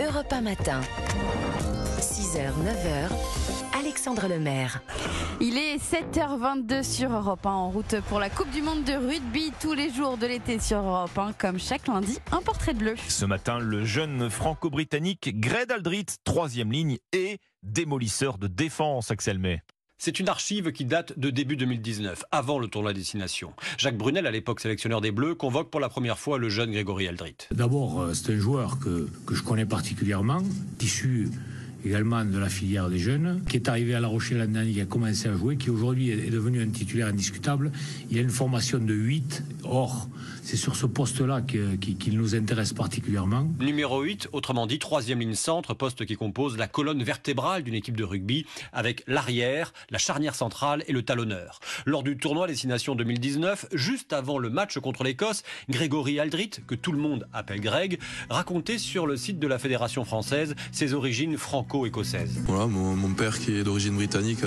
Europe 1 matin. 6h, 9h. Alexandre Lemaire. Il est 7h22 sur Europe 1 en route pour la Coupe du Monde de rugby tous les jours de l'été sur Europe 1 comme chaque lundi un portrait de bleu. Ce matin, le jeune franco-britannique Greg Aldrit, troisième ligne et démolisseur de défense, Axel May. C'est une archive qui date de début 2019, avant le tournoi destination. Jacques Brunel, à l'époque sélectionneur des Bleus, convoque pour la première fois le jeune Grégory Aldrit. D'abord, euh, c'est un joueur que, que je connais particulièrement, issu également de la filière des jeunes, qui est arrivé à La Rochelle l'année dernière, qui a commencé à jouer, qui aujourd'hui est devenu un titulaire indiscutable. Il a une formation de 8. Or, c'est sur ce poste-là qu'il nous intéresse particulièrement. Numéro 8, autrement dit, troisième ligne centre, poste qui compose la colonne vertébrale d'une équipe de rugby, avec l'arrière, la charnière centrale et le talonneur. Lors du tournoi Destination 2019, juste avant le match contre l'Écosse, Grégory Aldrit, que tout le monde appelle Greg, racontait sur le site de la Fédération française ses origines franco écossaise Voilà, mon, père qui est d'origine britannique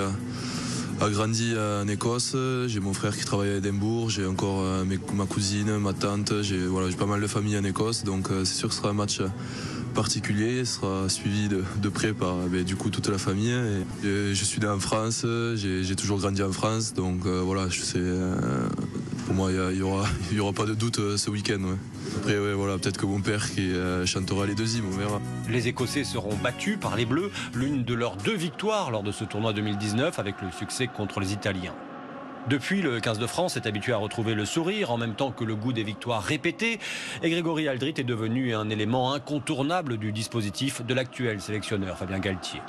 a, grandi en Écosse. J'ai mon frère qui travaille à Édimbourg. J'ai encore euh, ma cousine, ma tante. J'ai voilà, pas mal de famille en Écosse. Donc euh, c'est sûr que ce sera un match particulier, sera suivi de, près par ben, du coup toute la famille. je suis né en France, j'ai toujours grandi en France, donc euh, voilà, je sais, pour moi il y, aura, pas de doute ce week-end. Après, voilà, peut-être que mon père euh, chantera les deuxièmes, on verra. Les Écossais seront battus par les Bleus, l'une de leurs deux victoires lors de ce tournoi 2019 avec le succès contre les Italiens. Depuis, le 15 de France est habitué à retrouver le sourire en même temps que le goût des victoires répétées. Et Grégory Aldrit est devenu un élément incontournable du dispositif de l'actuel sélectionneur Fabien Galtier.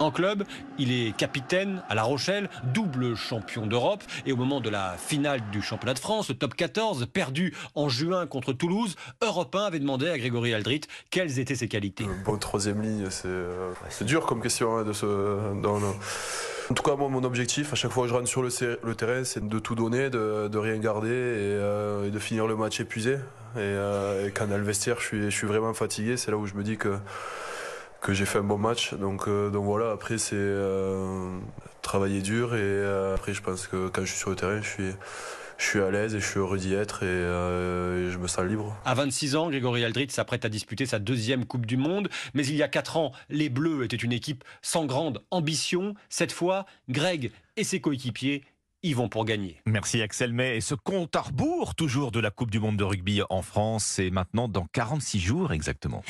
En club, il est capitaine à La Rochelle, double champion d'Europe. Et au moment de la finale du championnat de France, top 14, perdu en juin contre Toulouse, Europe 1 avait demandé à Grégory Aldrit quelles étaient ses qualités. Bon, troisième ligne, euh, c'est dur comme question hein, de ce, En tout cas, mon objectif, à chaque fois que je rentre sur le, terrain, c'est de tout donner, de, rien garder euh, et, de finir le match épuisé. Et, euh, et quand dans le vestiaire, je suis vraiment fatigué. C'est là où je me dis que que j'ai fait un bon match. Donc, euh, donc voilà, après c'est euh, travailler dur et euh, après je pense que quand je suis sur le terrain, je suis, je suis à l'aise et je suis heureux d'y être et, je me sens libre. À 26 ans, Grégory Aldrit s'apprête à disputer sa deuxième Coupe du Monde. Mais il y a 4 ans, les Bleus étaient une équipe sans grande ambition. Cette fois, Greg et ses coéquipiers y vont pour gagner. Merci Axel May. Et ce compte à rebours toujours de la Coupe du Monde de rugby en France, c'est maintenant dans 46 jours exactement.